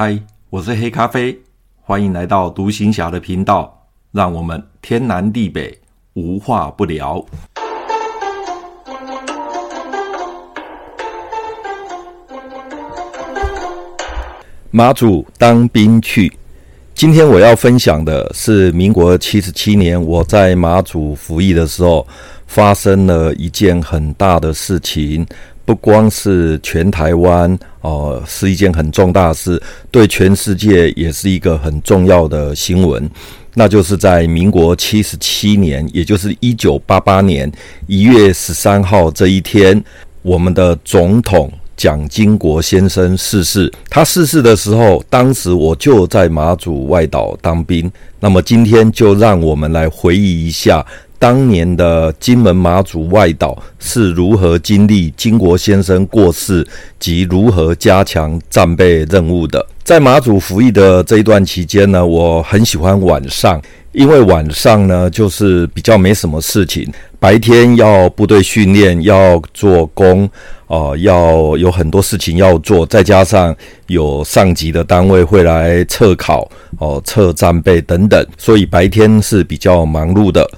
嗨，我是黑咖啡，欢迎来到独行侠的频道，让我们天南地北无话不聊。马祖当兵去，今天我要分享的是民国七十七年我在马祖服役的时候，发生了一件很大的事情。不光是全台湾哦、呃，是一件很重大的事，对全世界也是一个很重要的新闻。那就是在民国七十七年，也就是一九八八年一月十三号这一天，我们的总统蒋经国先生逝世。他逝世的时候，当时我就在马祖外岛当兵。那么今天就让我们来回忆一下。当年的金门马祖外岛是如何经历金国先生过世及如何加强战备任务的？在马祖服役的这一段期间呢，我很喜欢晚上，因为晚上呢就是比较没什么事情。白天要部队训练，要做工，哦、要有很多事情要做，再加上有上级的单位会来测考，哦、测战备等等，所以白天是比较忙碌的。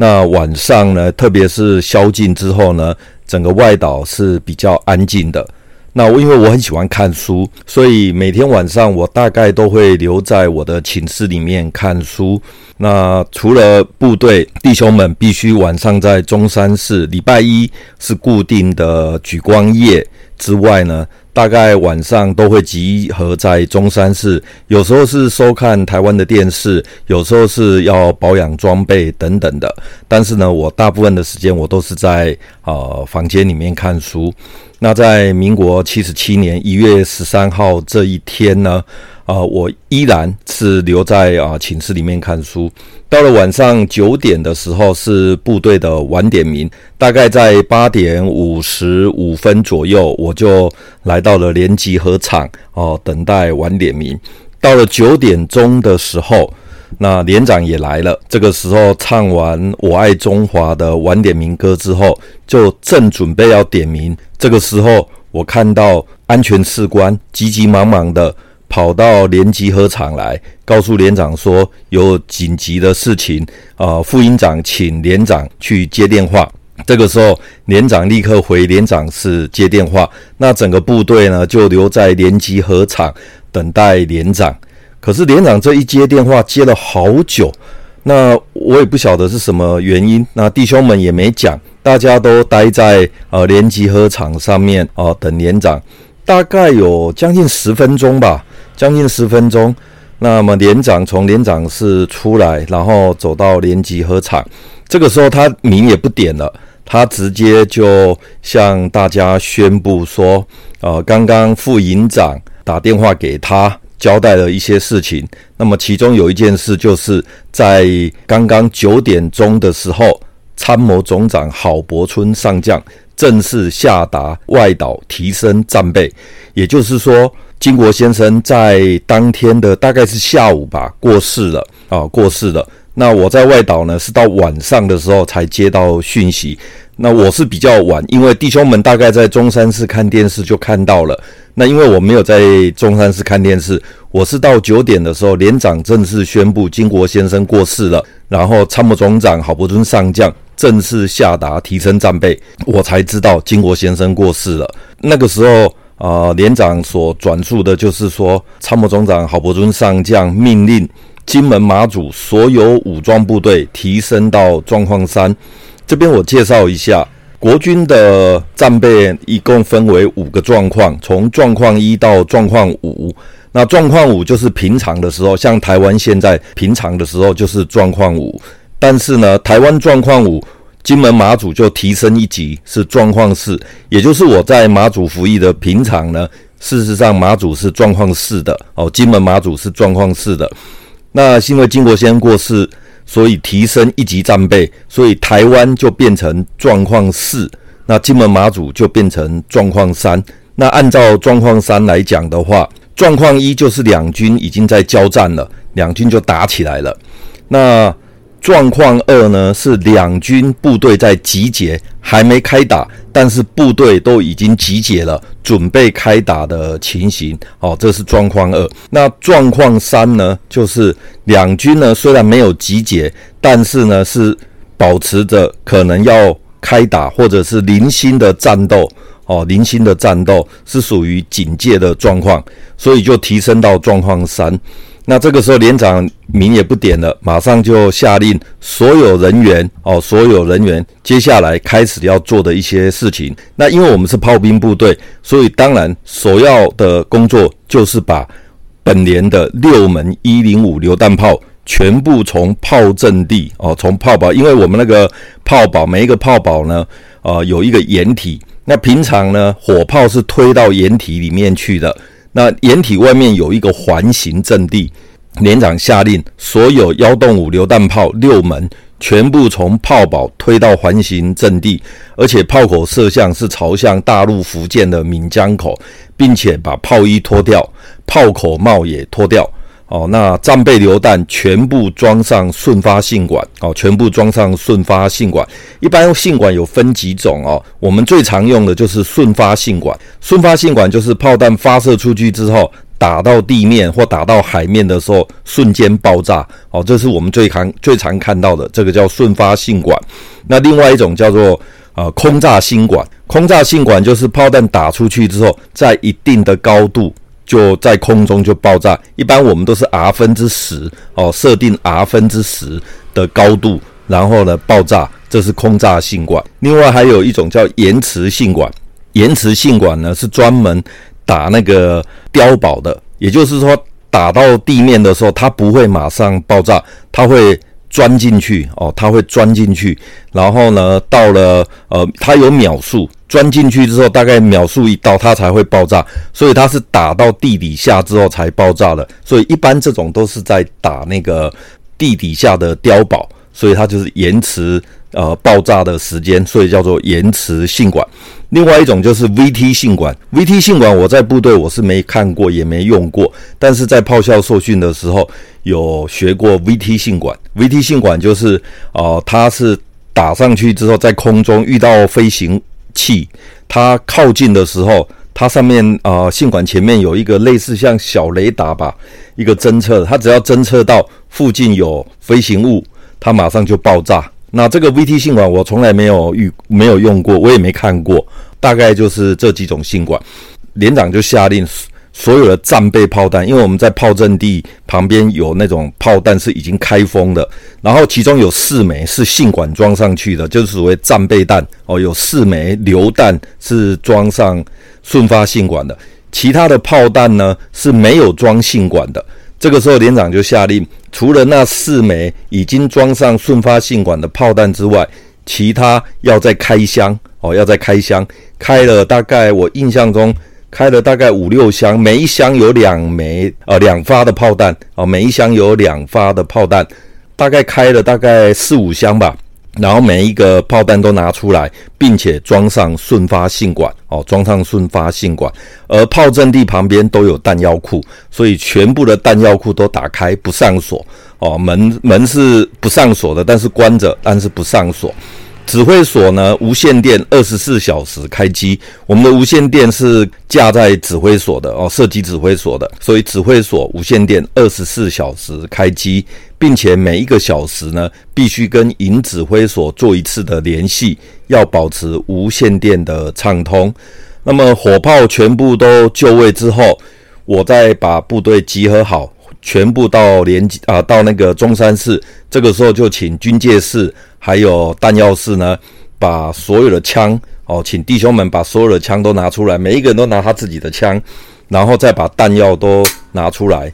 那晚上呢，特别是宵禁之后呢，整个外岛是比较安静的。那我因为我很喜欢看书，所以每天晚上我大概都会留在我的寝室里面看书。那除了部队弟兄们必须晚上在中山市，礼拜一是固定的举光夜之外呢，大概晚上都会集合在中山市，有时候是收看台湾的电视，有时候是要保养装备等等的。但是呢，我大部分的时间我都是在呃房间里面看书。那在民国七十七年一月十三号这一天呢，啊、我依然是留在啊寝室里面看书。到了晚上九点的时候，是部队的晚点名，大概在八点五十五分左右，我就来到了连集合场哦、等待晚点名。到了九点钟的时候。那连长也来了，这个时候唱完《我爱中华》的晚点名歌之后，就正准备要点名。这个时候，我看到安全士官急急忙忙的跑到连集合场来，告诉连长说有紧急的事情啊，副营长请连长去接电话。这个时候，连长立刻回连长室接电话。那整个部队呢，就留在连集合场等待连长。可是连长这一接电话接了好久，那我也不晓得是什么原因。那弟兄们也没讲，大家都待在呃连集合场上面哦、呃、等连长，大概有将近十分钟吧，将近十分钟。那么连长从连长室出来，然后走到连集合场，这个时候他名也不点了，他直接就向大家宣布说，呃，刚刚副营长打电话给他。交代了一些事情，那么其中有一件事就是在刚刚九点钟的时候，参谋总长郝柏村上将正式下达外岛提升战备，也就是说，金国先生在当天的大概是下午吧过世了。啊，过世了。那我在外岛呢，是到晚上的时候才接到讯息。那我是比较晚，因为弟兄们大概在中山市看电视就看到了。那因为我没有在中山市看电视，我是到九点的时候，连长正式宣布经国先生过世了，然后参谋总长郝柏村上将正式下达提升战备，我才知道经国先生过世了。那个时候啊、呃，连长所转述的就是说，参谋总长郝柏村上将命令金门马祖所有武装部队提升到状况三。这边我介绍一下，国军的战备一共分为五个状况，从状况一到状况五。那状况五就是平常的时候，像台湾现在平常的时候就是状况五。但是呢，台湾状况五，金门马祖就提升一级，是状况四。也就是我在马祖服役的平常呢，事实上马祖是状况四的哦，金门马祖是状况四的。那是因为金国先过世。所以提升一级战备，所以台湾就变成状况四，那金门马祖就变成状况三。那按照状况三来讲的话，状况一就是两军已经在交战了，两军就打起来了。那状况二呢，是两军部队在集结，还没开打，但是部队都已经集结了，准备开打的情形。哦，这是状况二。那状况三呢，就是两军呢虽然没有集结，但是呢是保持着可能要开打或者是零星的战斗。哦，零星的战斗是属于警戒的状况，所以就提升到状况三。那这个时候连长名也不点了，马上就下令所有人员哦，所有人员接下来开始要做的一些事情。那因为我们是炮兵部队，所以当然首要的工作就是把本连的六门一零五榴弹炮全部从炮阵地哦，从炮堡，因为我们那个炮堡每一个炮堡呢，呃，有一个掩体。那平常呢，火炮是推到掩体里面去的。那掩体外面有一个环形阵地，连长下令，所有幺洞五榴弹炮六门全部从炮堡推到环形阵地，而且炮口射向是朝向大陆福建的闽江口，并且把炮衣脱掉，炮口帽也脱掉。哦，那战备榴弹全部装上顺发信管，哦，全部装上顺发信管。一般信管有分几种哦，我们最常用的就是顺发信管。顺发信管就是炮弹发射出去之后，打到地面或打到海面的时候，瞬间爆炸。哦，这是我们最常最常看到的，这个叫顺发信管。那另外一种叫做呃空炸信管，空炸信管就是炮弹打出去之后，在一定的高度。就在空中就爆炸，一般我们都是 R 分之十哦，设定 R 分之十的高度，然后呢爆炸，这是空炸信管。另外还有一种叫延迟信管，延迟信管呢是专门打那个碉堡的，也就是说打到地面的时候，它不会马上爆炸，它会。钻进去哦，它会钻进去，然后呢，到了呃，它有秒数，钻进去之后，大概秒数一到，它才会爆炸，所以它是打到地底下之后才爆炸的，所以一般这种都是在打那个地底下的碉堡，所以它就是延迟呃爆炸的时间，所以叫做延迟性管。另外一种就是 VT 信管，VT 信管我在部队我是没看过也没用过，但是在炮校受训的时候有学过 VT 信管。VT 信管就是、呃，它是打上去之后在空中遇到飞行器，它靠近的时候，它上面啊、呃、信管前面有一个类似像小雷达吧，一个侦测，它只要侦测到附近有飞行物，它马上就爆炸。那这个 VT 信管我从来没有遇没有用过，我也没看过，大概就是这几种信管。连长就下令所有的战备炮弹，因为我们在炮阵地旁边有那种炮弹是已经开封的，然后其中有四枚是信管装上去的，就是所谓战备弹哦，有四枚榴弹是装上顺发信管的，其他的炮弹呢是没有装信管的。这个时候连长就下令。除了那四枚已经装上顺发信管的炮弹之外，其他要再开箱哦，要再开箱，开了大概我印象中开了大概五六箱，每一箱有两枚呃两发的炮弹啊，每一箱有两发的炮弹，大概开了大概四五箱吧。然后每一个炮弹都拿出来，并且装上顺发信管哦，装上顺发信管。而炮阵地旁边都有弹药库，所以全部的弹药库都打开，不上锁哦。门门是不上锁的，但是关着，但是不上锁。指挥所呢，无线电二十四小时开机。我们的无线电是架在指挥所的哦，射击指挥所的，所以指挥所无线电二十四小时开机，并且每一个小时呢，必须跟营指挥所做一次的联系，要保持无线电的畅通。那么火炮全部都就位之后，我再把部队集合好，全部到连啊到那个中山市。这个时候就请军械室。还有弹药室呢，把所有的枪哦，请弟兄们把所有的枪都拿出来，每一个人都拿他自己的枪，然后再把弹药都拿出来。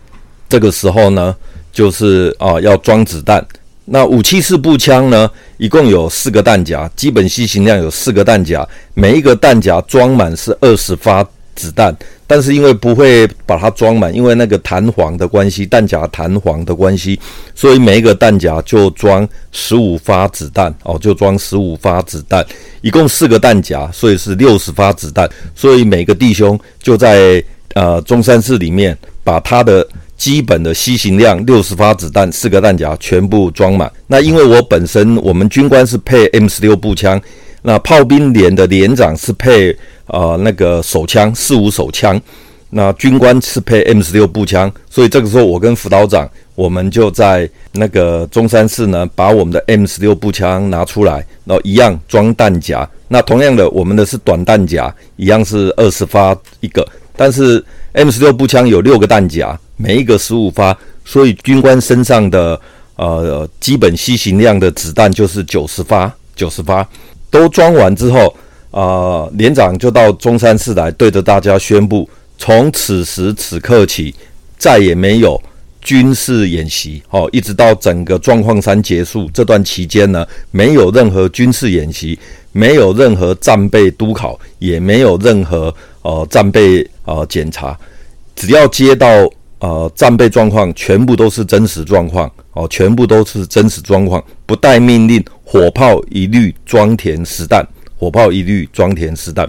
这个时候呢，就是啊要装子弹。那武器式步枪呢，一共有四个弹夹，基本携行量有四个弹夹，每一个弹夹装满是二十发子弹。但是因为不会把它装满，因为那个弹簧的关系，弹夹弹簧的关系，所以每一个弹夹就装十五发子弹哦，就装十五发子弹，一共四个弹夹，所以是六十发子弹。所以每个弟兄就在呃中山市里面把他的基本的携行量六十发子弹，四个弹夹全部装满。那因为我本身我们军官是配 M 十六步枪，那炮兵连的连长是配呃那个手枪四五手枪，那军官是配 M 十六步枪，所以这个时候我跟辅导长我们就在那个中山市呢，把我们的 M 十六步枪拿出来，然后一样装弹夹。那同样的，我们的是短弹夹，一样是二十发一个，但是 M 十六步枪有六个弹夹。每一个十五发，所以军官身上的呃基本携行量的子弹就是九十发，九十发都装完之后，啊、呃，连长就到中山市来，对着大家宣布：从此时此刻起，再也没有军事演习。哦，一直到整个状况三结束这段期间呢，没有任何军事演习，没有任何战备督考，也没有任何呃战备呃检查，只要接到。呃，战备状况全部都是真实状况哦，全部都是真实状况，不带命令，火炮一律装填实弹，火炮一律装填实弹。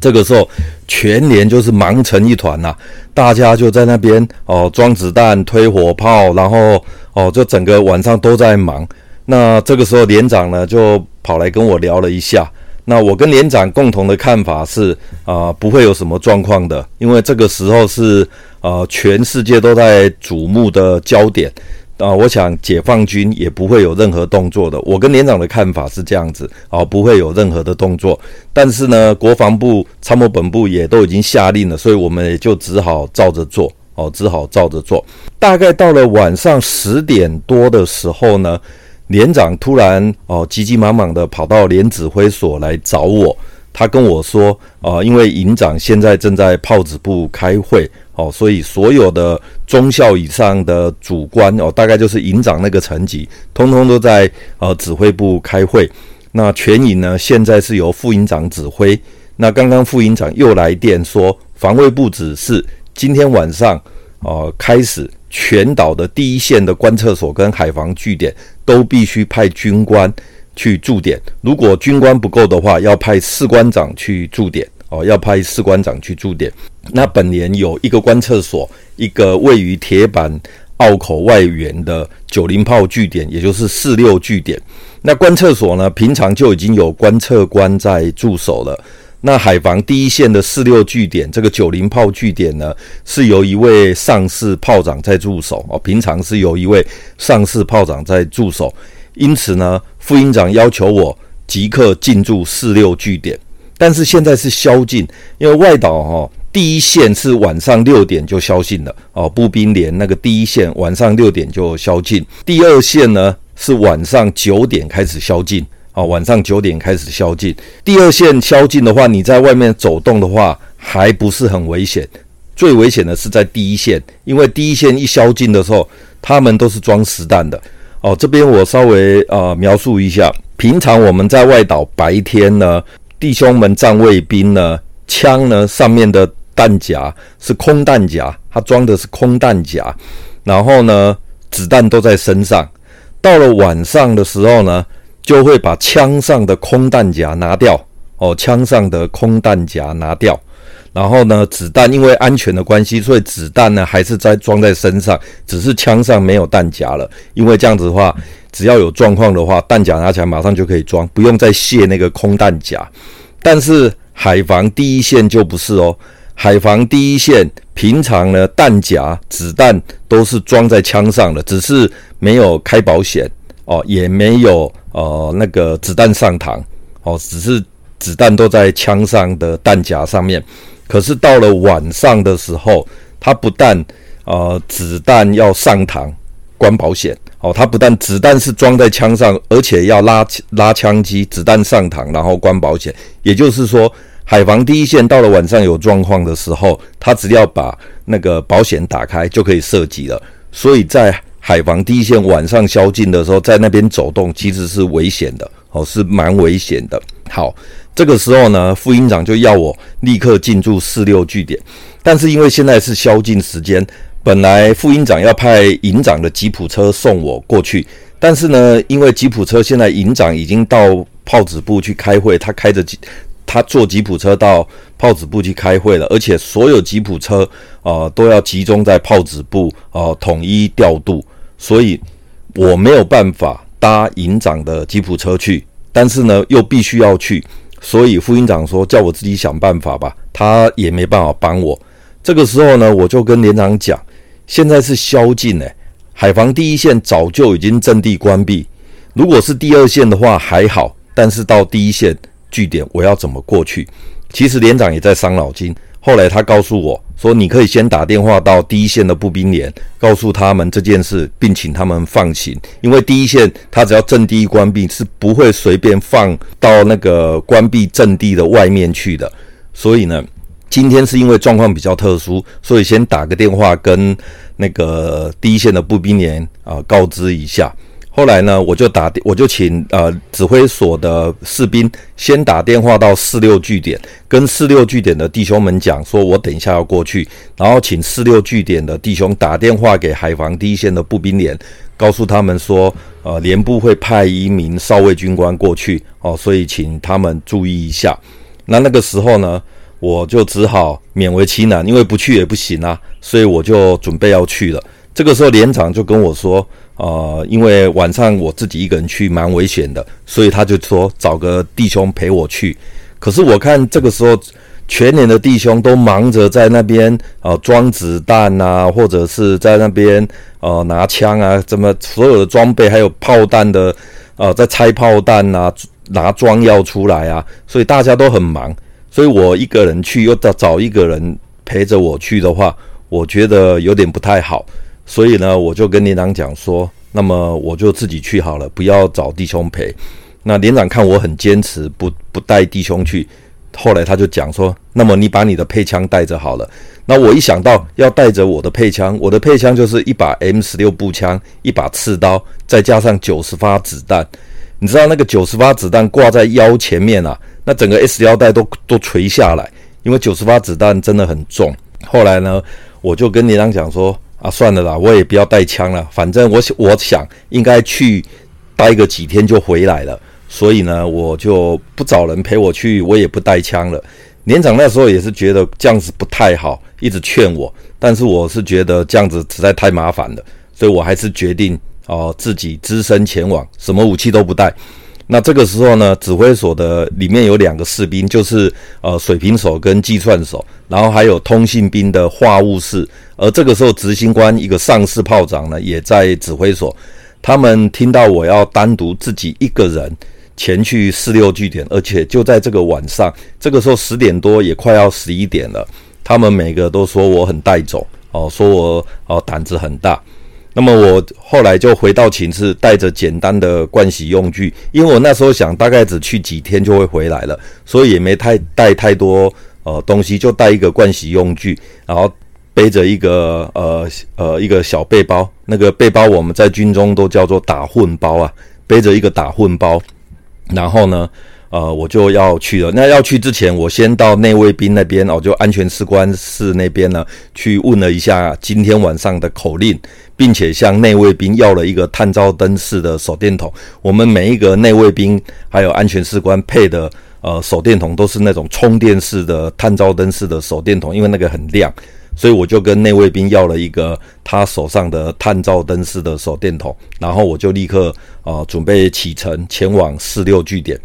这个时候，全连就是忙成一团呐，大家就在那边哦装子弹、推火炮，然后哦就整个晚上都在忙。那这个时候，连长呢就跑来跟我聊了一下。那我跟连长共同的看法是啊、不会有什么状况的，因为这个时候是。啊、全世界都在瞩目的焦点啊、我想解放军也不会有任何动作的。我跟连长的看法是这样子啊、不会有任何的动作。但是呢，国防部参谋本部也都已经下令了，所以我们也就只好照着做哦、只好照着做。大概到了晚上十点多的时候呢，连长突然哦、急急忙忙的跑到连指挥所来找我。他跟我说啊、因为营长现在正在炮指部开会。哦，所以所有的中校以上的主官哦，大概就是营长那个层级，通通都在呃指挥部开会。那全营呢，现在是由副营长指挥。那刚刚副营长又来电说，防卫部指示今天晚上呃开始，全岛的第一线的观测所跟海防据点都必须派军官去驻点。如果军官不够的话，要派士官长去驻点。哦，要派士官长去驻点。那本年有一个观测所，一个位于铁板澳口外缘的九零炮据点，也就是四六据点。那观测所呢，平常就已经有观测官在驻守了。那海防第一线的四六据点，这个九零炮据点呢，是由一位上士炮长在驻守。哦，平常是由一位上士炮长在驻守。因此呢，副营长要求我即刻进驻四六据点。但是现在是宵禁，因为外岛哈第一线是晚上六点就宵禁了哦，步兵连那个第一线晚上六点就宵禁，第二线呢是晚上九点开始宵禁啊，晚上九点开始宵禁。第二线宵禁的话，你在外面走动的话还不是很危险，最危险的是在第一线，因为第一线一宵禁的时候，他们都是装实弹的哦。这边我稍微呃描述一下，平常我们在外岛白天呢。弟兄们，站卫兵呢，枪呢上面的弹夹是空弹夹，它装的是空弹夹，然后呢，子弹都在身上。到了晚上的时候呢，就会把枪上的空弹夹拿掉，哦，枪上的空弹夹拿掉，然后呢，子弹因为安全的关系，所以子弹呢还是在装在身上，只是枪上没有弹夹了，因为这样子的话。只要有状况的话，弹夹拿起来马上就可以装，不用再卸那个空弹夹。但是海防第一线就不是哦，海防第一线平常呢，弹夹、子弹都是装在枪上的，只是没有开保险哦，也没有呃那个子弹上膛哦，只是子弹都在枪上的弹夹上面。可是到了晚上的时候，它不但呃子弹要上膛，关保险。哦，它不但子弹是装在枪上，而且要拉拉枪机，子弹上膛，然后关保险。也就是说，海防第一线到了晚上有状况的时候，他只要把那个保险打开就可以射击了。所以在海防第一线晚上宵禁的时候，在那边走动其实是危险的，哦，是蛮危险的。好，这个时候呢，副营长就要我立刻进驻四六据点，但是因为现在是宵禁时间。本来副营长要派营长的吉普车送我过去，但是呢，因为吉普车现在营长已经到炮子部去开会，他开着吉他坐吉普车到炮子部去开会了，而且所有吉普车啊、呃、都要集中在炮子部啊、统一调度，所以我没有办法搭营长的吉普车去，但是呢又必须要去，所以副营长说叫我自己想办法吧，他也没办法帮我。这个时候呢，我就跟连长讲，现在是宵禁诶，海防第一线早就已经阵地关闭，如果是第二线的话还好，但是到第一线。据点我要怎么过去？其实连长也在伤脑筋。后来他告诉我说：“你可以先打电话到第一线的步兵连，告诉他们这件事，并请他们放行。因为第一线他只要阵地一关闭，是不会随便放到那个关闭阵地的外面去的。所以呢，今天是因为状况比较特殊，所以先打个电话跟那个第一线的步兵连啊告知一下。”后来呢，我就打，我就请呃指挥所的士兵先打电话到四六据点，跟四六据点的弟兄们讲，说我等一下要过去，然后请四六据点的弟兄打电话给海防第一线的步兵连，告诉他们说，呃，连部会派一名少尉军官过去，哦，所以请他们注意一下。那那个时候呢，我就只好勉为其难，因为不去也不行啊，所以我就准备要去了。这个时候连长就跟我说。呃，因为晚上我自己一个人去蛮危险的，所以他就说找个弟兄陪我去。可是我看这个时候，全连的弟兄都忙着在那边呃装子弹啊，或者是在那边呃拿枪啊，怎么所有的装备还有炮弹的呃在拆炮弹啊，拿装药出来啊，所以大家都很忙。所以我一个人去，又找找一个人陪着我去的话，我觉得有点不太好。所以呢，我就跟连长讲说，那么我就自己去好了，不要找弟兄陪。那连长看我很坚持，不不带弟兄去，后来他就讲说，那么你把你的配枪带着好了。那我一想到要带着我的配枪，我的配枪就是一把 M 十六步枪，一把刺刀，再加上九十发子弹。你知道那个九十发子弹挂在腰前面啊，那整个 S 腰带都都垂下来，因为九十发子弹真的很重。后来呢，我就跟连长讲说。啊，算了啦，我也不要带枪了。反正我我想应该去待个几天就回来了，所以呢，我就不找人陪我去，我也不带枪了。连长那时候也是觉得这样子不太好，一直劝我，但是我是觉得这样子实在太麻烦了，所以我还是决定哦、自己只身前往，什么武器都不带。那这个时候呢，指挥所的里面有两个士兵，就是呃水平手跟计算手，然后还有通信兵的话务室。而这个时候，执行官一个上士炮长呢，也在指挥所。他们听到我要单独自己一个人前去四六据点，而且就在这个晚上，这个时候十点多也快要十一点了。他们每个都说我很带种哦，说我哦胆子很大。那么我后来就回到寝室，带着简单的盥洗用具，因为我那时候想大概只去几天就会回来了，所以也没太带太多呃东西，就带一个盥洗用具，然后背着一个呃呃一个小背包，那个背包我们在军中都叫做打混包啊，背着一个打混包，然后呢。呃，我就要去了。那要去之前，我先到内卫兵那边哦，就安全士官室那边呢，去问了一下今天晚上的口令，并且向内卫兵要了一个探照灯式的手电筒。我们每一个内卫兵还有安全士官配的呃手电筒都是那种充电式的探照灯式的手电筒，因为那个很亮，所以我就跟内卫兵要了一个他手上的探照灯式的手电筒，然后我就立刻呃准备启程前往四六据点。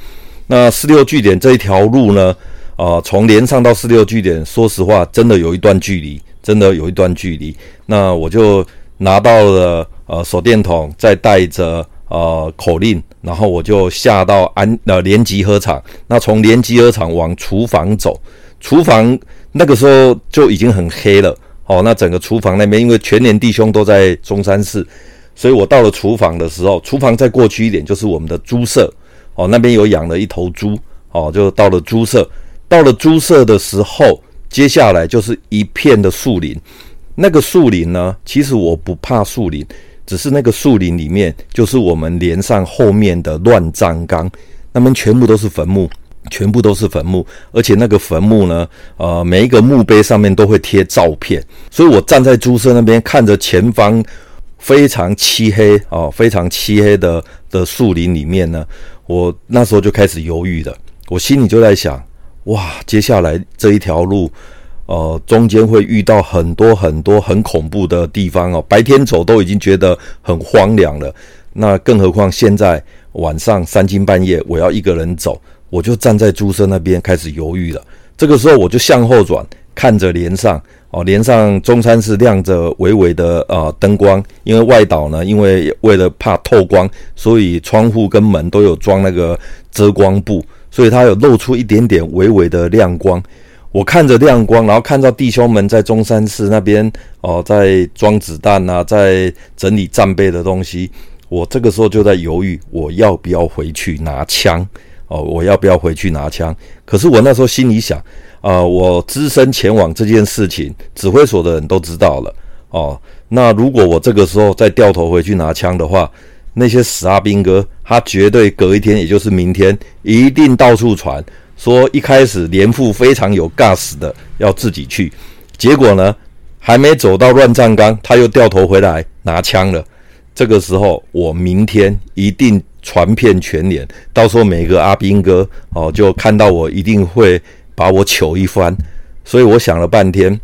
那四六据点这一条路呢，啊、从连上到四六据点，说实话，真的有一段距离，真的有一段距离。那我就拿到了呃手电筒，再带着呃口令，然后我就下到安呃连集合场。那从连集合场往厨房走，厨房那个时候就已经很黑了。哦，那整个厨房那边，因为全连弟兄都在中山市，所以我到了厨房的时候，厨房再过去一点就是我们的猪舍。哦，那边有养了一头猪，哦，就到了猪舍。到了猪舍的时候，接下来就是一片的树林。那个树林呢，其实我不怕树林，只是那个树林里面就是我们连上后面的乱葬岗，那边全部都是坟墓，全部都是坟墓。而且那个坟墓呢，呃，每一个墓碑上面都会贴照片，所以我站在猪舍那边看着前方非常漆黑哦，非常漆黑的的树林里面呢。我那时候就开始犹豫了，我心里就在想，哇，接下来这一条路，呃，中间会遇到很多很多很恐怖的地方哦。白天走都已经觉得很荒凉了，那更何况现在晚上三更半夜，我要一个人走，我就站在猪舍那边开始犹豫了。这个时候我就向后转，看着连上哦，连上中山市亮着微微的呃灯光，因为外岛呢，因为为了怕透光，所以窗户跟门都有装那个遮光布。所以它有露出一点点微微的亮光，我看着亮光，然后看到弟兄们在中山市那边哦，在装子弹啊，在整理战备的东西。我这个时候就在犹豫，我要不要回去拿枪？哦，我要不要回去拿枪？可是我那时候心里想，呃，我只身前往这件事情，指挥所的人都知道了。哦，那如果我这个时候再掉头回去拿枪的话，那些死阿兵哥，他绝对隔一天，也就是明天，一定到处传说，一开始连副非常有 gas 的要自己去，结果呢，还没走到乱葬岗，他又掉头回来拿枪了。这个时候，我明天一定传遍全连，到时候每个阿兵哥哦，就看到我，一定会把我糗一番。所以我想了半天，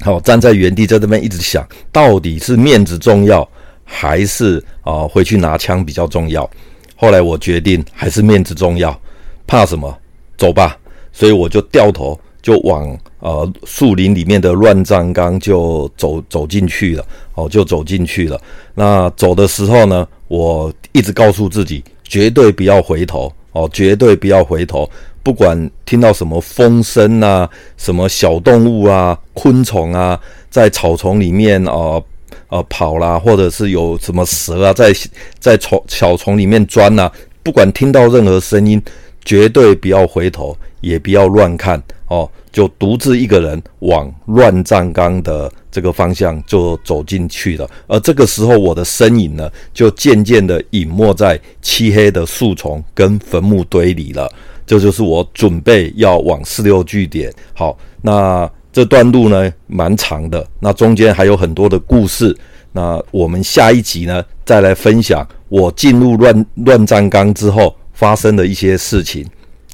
好，站在原地在这边一直想，到底是面子重要？还是啊、回去拿枪比较重要。后来我决定还是面子重要，怕什么？走吧。所以我就掉头就往呃树林里面的乱葬岗就走走进去了。哦，就走进去了。那走的时候呢，我一直告诉自己，绝对不要回头。哦，绝对不要回头。不管听到什么风声啊，什么小动物啊、昆虫啊，在草丛里面啊。呃，跑啦，或者是有什么蛇啊，在在丛小丛里面钻呐，不管听到任何声音，绝对不要回头，也不要乱看哦，就独自一个人往乱葬岗的这个方向就走进去了。而这个时候，我的身影呢，就渐渐的隐没在漆黑的树丛跟坟墓堆里了。这就是我准备要往四六据点。好，那。这段路呢，蛮长的，那中间还有很多的故事。那我们下一集呢，再来分享我进入乱乱葬岗之后发生的一些事情。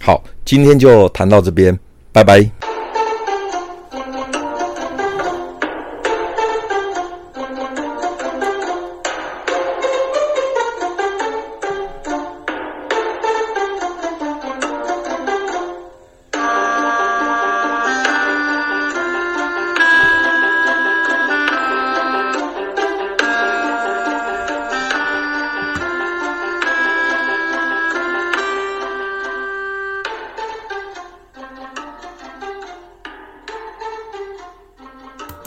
好，今天就谈到这边，拜拜。